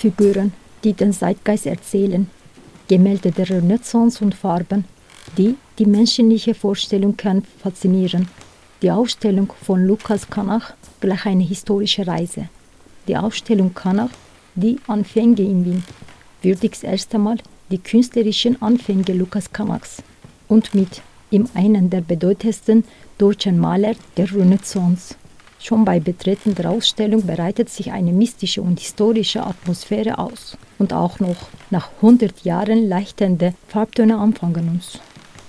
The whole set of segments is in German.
Figuren, die den Zeitgeist erzählen, Gemälde der Renaissance und Farben, die die menschliche Vorstellung können faszinieren. Die Ausstellung von Lukas Kanach gleich eine historische Reise. Die Ausstellung Kanach, die Anfänge in Wien, würdigt erst einmal die künstlerischen Anfänge Lukas Kanachs und mit ihm einen der bedeutendsten deutschen Maler der Renaissance. Schon bei Betreten der Ausstellung bereitet sich eine mystische und historische Atmosphäre aus. Und auch noch nach 100 Jahren leichtende Farbtöne anfangen uns.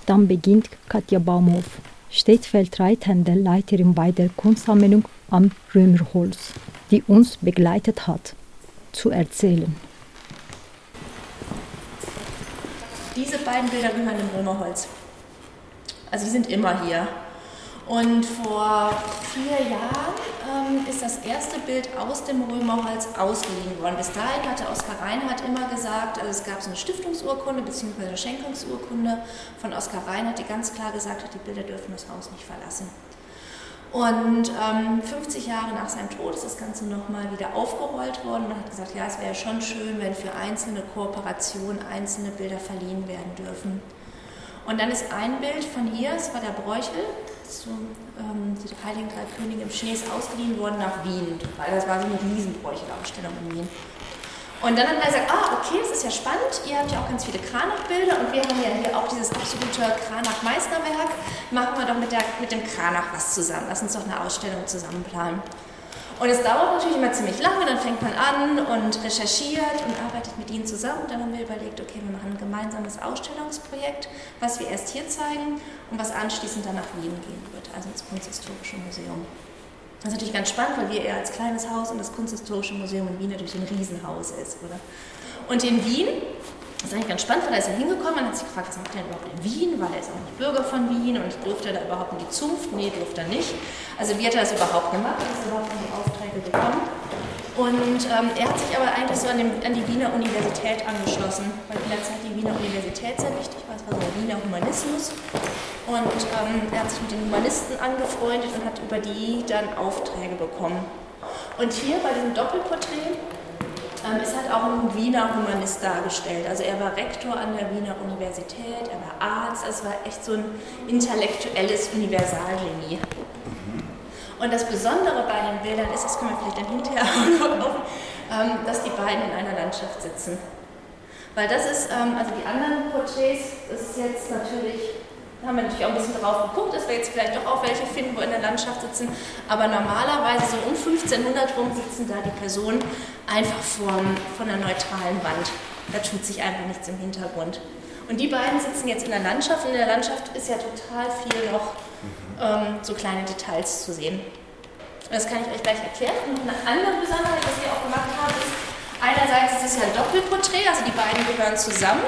Dann beginnt Katja Baumhoff, stellvertretende Leiterin bei der Kunstsammlung am Römerholz, die uns begleitet hat, zu erzählen. Diese beiden Bilder gehören im Römerholz. Also die sind immer hier. Und vor vier Jahren ähm, ist das erste Bild aus dem Römerholz ausgeliehen worden. Bis dahin hatte Oskar Reinhardt immer gesagt, also es gab so eine Stiftungsurkunde bzw. eine Schenkungsurkunde von Oskar Reinhardt, die ganz klar gesagt hat, die Bilder dürfen das Haus nicht verlassen. Und ähm, 50 Jahre nach seinem Tod ist das Ganze nochmal wieder aufgerollt worden. Man hat gesagt, ja, es wäre schon schön, wenn für einzelne Kooperationen einzelne Bilder verliehen werden dürfen. Und dann ist ein Bild von hier, es war der Bräuchel, zum ähm, Heiligen Drei Könige im Schnee ist ausgeliehen worden nach Wien, weil das war so eine Riesenbräuchelausstellung in Wien. Und dann hat er gesagt, ah, okay, das ist ja spannend, ihr habt ja auch ganz viele Kranachbilder und wir haben ja hier auch dieses absolute Kranach-Meisterwerk. Machen wir doch mit, der, mit dem Kranach was zusammen. Lass uns doch eine Ausstellung zusammen planen. Und es dauert natürlich immer ziemlich lange, dann fängt man an und recherchiert und arbeitet mit ihnen zusammen. Dann haben wir überlegt, okay, wir machen ein gemeinsames Ausstellungsprojekt, was wir erst hier zeigen und was anschließend dann nach Wien gehen wird, also ins Kunsthistorische Museum. Das ist natürlich ganz spannend, weil wir eher als kleines Haus und das Kunsthistorische Museum in Wien natürlich ein Riesenhaus ist, oder? Und in Wien das ist eigentlich ganz spannend, weil er ist ja hingekommen und hat sich gefragt, was macht er denn überhaupt in Wien, weil er ist auch nicht Bürger von Wien und durfte er da überhaupt in die Zunft? Nee, durfte er nicht. Also wie hat er das überhaupt gemacht? Er überhaupt in die Aufträge gekommen? Und ähm, er hat sich aber eigentlich so an, dem, an, die Wiener Universität angeschlossen, weil der Zeit die Wiener Universität sehr wichtig war. Es war so der Wiener Humanismus. Und ähm, er hat sich mit den Humanisten angefreundet und hat über die dann Aufträge bekommen. Und hier bei diesem Doppelporträt ist halt auch ein Wiener Humanist dargestellt. Also er war Rektor an der Wiener Universität, er war Arzt, es war echt so ein intellektuelles Universalgenie. Und das Besondere bei den Bildern ist, das können wir vielleicht dann hinterher auch ähm, dass die beiden in einer Landschaft sitzen. Weil das ist, ähm, also die anderen Porträts, das ist jetzt natürlich haben wir natürlich auch ein bisschen drauf geguckt, dass wir jetzt vielleicht doch auch welche finden, wo in der Landschaft sitzen. Aber normalerweise so um 1500 rum sitzen da die Personen einfach vor, von einer neutralen Wand. Da tut sich einfach nichts im Hintergrund. Und die beiden sitzen jetzt in der Landschaft. Und in der Landschaft ist ja total viel noch ähm, so kleine Details zu sehen. Und das kann ich euch gleich erklären. Und eine andere Besonderheit, was wir auch gemacht haben, ist, einerseits ist es ja ein Doppelporträt, also die beiden gehören zusammen.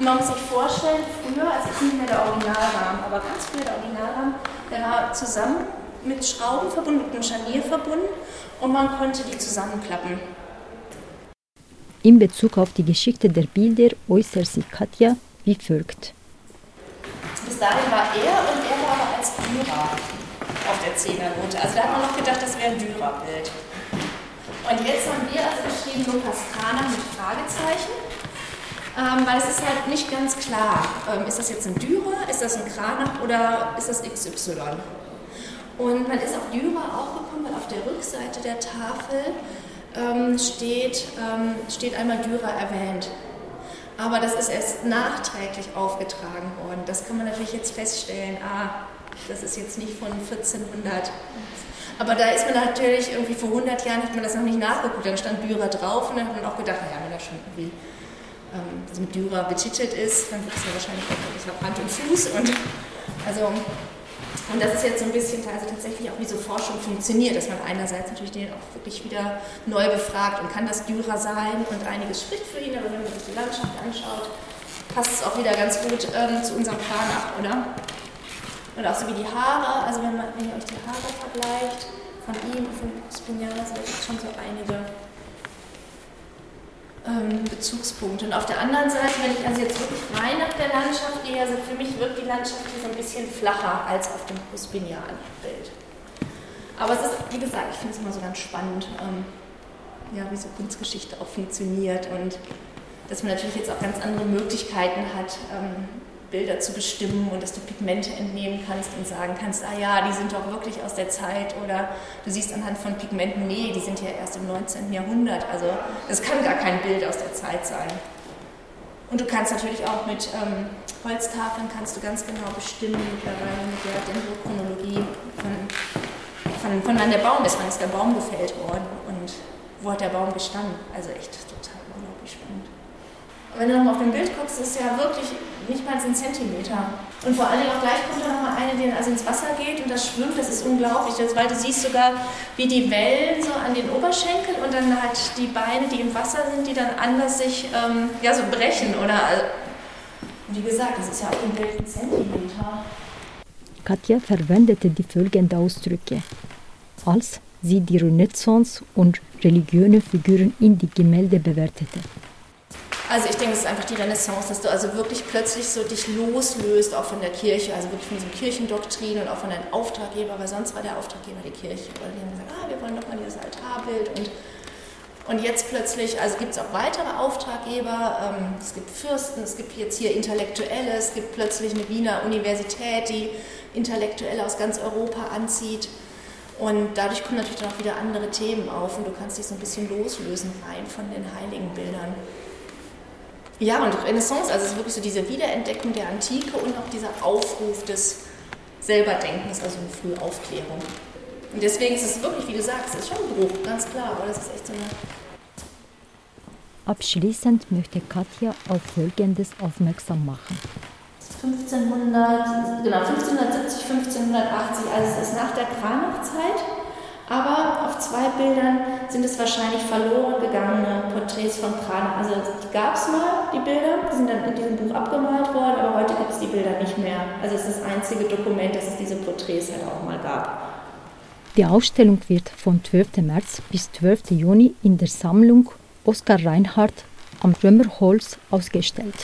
Man muss sich vorstellen, früher, also ist nicht mehr der Originalrahmen, aber ganz früher der Originalrahmen, der war zusammen mit Schrauben verbunden, mit einem Scharnier verbunden und man konnte die zusammenklappen. In Bezug auf die Geschichte der Bilder äußert sich Katja wie folgt. Bis dahin war er und er war aber als Dürer auf der Zehnernote. Also da hat man noch gedacht, das wäre ein Dürerbild. Und jetzt haben wir also geschrieben Lukas Kahner mit Fragezeichen ähm, weil es ist halt nicht ganz klar, ähm, ist das jetzt ein Dürer, ist das ein Kranach oder ist das XY? Und man ist auf Dürer auch gekommen, weil auf der Rückseite der Tafel ähm, steht, ähm, steht einmal Dürer erwähnt. Aber das ist erst nachträglich aufgetragen worden. Das kann man natürlich jetzt feststellen, ah, das ist jetzt nicht von 1400. Aber da ist man natürlich irgendwie vor 100 Jahren, hat man das noch nicht nachgeguckt, dann stand Dürer drauf und dann hat man auch gedacht, naja, wenn das schon irgendwie ähm, mit Dürer betitelt ist, dann wird es ja wahrscheinlich auch wirklich auf Hand und Fuß. Und, also, und das ist jetzt so ein bisschen also tatsächlich auch, wie so Forschung funktioniert, dass man einerseits natürlich den auch wirklich wieder neu befragt und kann das Dürer sein und einiges spricht für ihn, aber wenn man sich die Landschaft anschaut, passt es auch wieder ganz gut ähm, zu unserem Plan ab, oder? Und auch so wie die Haare, also wenn, man, wenn ihr euch die Haare vergleicht, von ihm und von gibt es schon so einige ähm, Bezugspunkte. Und auf der anderen Seite, wenn ich also jetzt wirklich rein nach der Landschaft gehe, also für mich wirkt die Landschaft hier so ein bisschen flacher als auf dem Cuspinian-Bild. Aber es ist, wie gesagt, ich finde es immer so ganz spannend, ähm, ja, wie so Kunstgeschichte auch funktioniert und dass man natürlich jetzt auch ganz andere Möglichkeiten hat, ähm, Bilder zu bestimmen und dass du Pigmente entnehmen kannst und sagen kannst, ah ja, die sind doch wirklich aus der Zeit oder du siehst anhand von Pigmenten, nee, die sind ja erst im 19. Jahrhundert. Also das kann gar kein Bild aus der Zeit sein. Und du kannst natürlich auch mit ähm, Holztafeln kannst du ganz genau bestimmen, mittlerweile mit der Dendrochronologie, von, von, von wann der Baum ist, wann ist der Baum gefällt worden und wo hat der Baum gestanden. Also echt total unglaublich spannend. Wenn du nochmal auf dem Bild guckst, ist ja wirklich nicht mal ein Zentimeter. Und vor Dingen auch gleich kommt da nochmal eine, die dann also ins Wasser geht und das schwimmt, das ist unglaublich. Das, weil du siehst sogar, wie die Wellen so an den Oberschenkeln und dann halt die Beine, die im Wasser sind, die dann anders sich ähm, ja, so brechen. Oder, wie gesagt, das ist ja auf dem Bild ein Zentimeter. Katja verwendete die folgenden Ausdrücke, als sie die Renaissance und religiöse Figuren in die Gemälde bewertete. Also ich denke, es ist einfach die Renaissance, dass du also wirklich plötzlich so dich loslöst, auch von der Kirche, also wirklich von diesem Kirchendoktrin und auch von deinem Auftraggeber, weil sonst war der Auftraggeber die Kirche. Weil die haben gesagt, ah, wir wollen doch mal dieses Altarbild und und jetzt plötzlich, also gibt es auch weitere Auftraggeber, ähm, es gibt Fürsten, es gibt jetzt hier Intellektuelle, es gibt plötzlich eine Wiener Universität, die Intellektuelle aus ganz Europa anzieht. Und dadurch kommen natürlich dann auch wieder andere Themen auf und du kannst dich so ein bisschen loslösen rein von den heiligen Bildern. Ja, und Renaissance, also es ist wirklich so diese Wiederentdeckung der Antike und auch dieser Aufruf des Selberdenkens, also eine frühe Aufklärung. Und deswegen ist es wirklich, wie du sagst, es ist schon ein Bruch, ganz klar, aber das ist echt so eine. Abschließend möchte Katja auf Folgendes aufmerksam machen. 1500, genau, 1570, 1580, also es ist nach der Kranachzeit. Aber auf zwei Bildern sind es wahrscheinlich verloren gegangene Porträts von Prana. Also die gab es mal, die Bilder, die sind dann in diesem Buch abgemalt worden, aber heute gibt es die Bilder nicht mehr. Also es ist das einzige Dokument, dass es diese Porträts halt auch mal gab. Die Ausstellung wird vom 12. März bis 12. Juni in der Sammlung Oskar Reinhardt am Römerholz ausgestellt.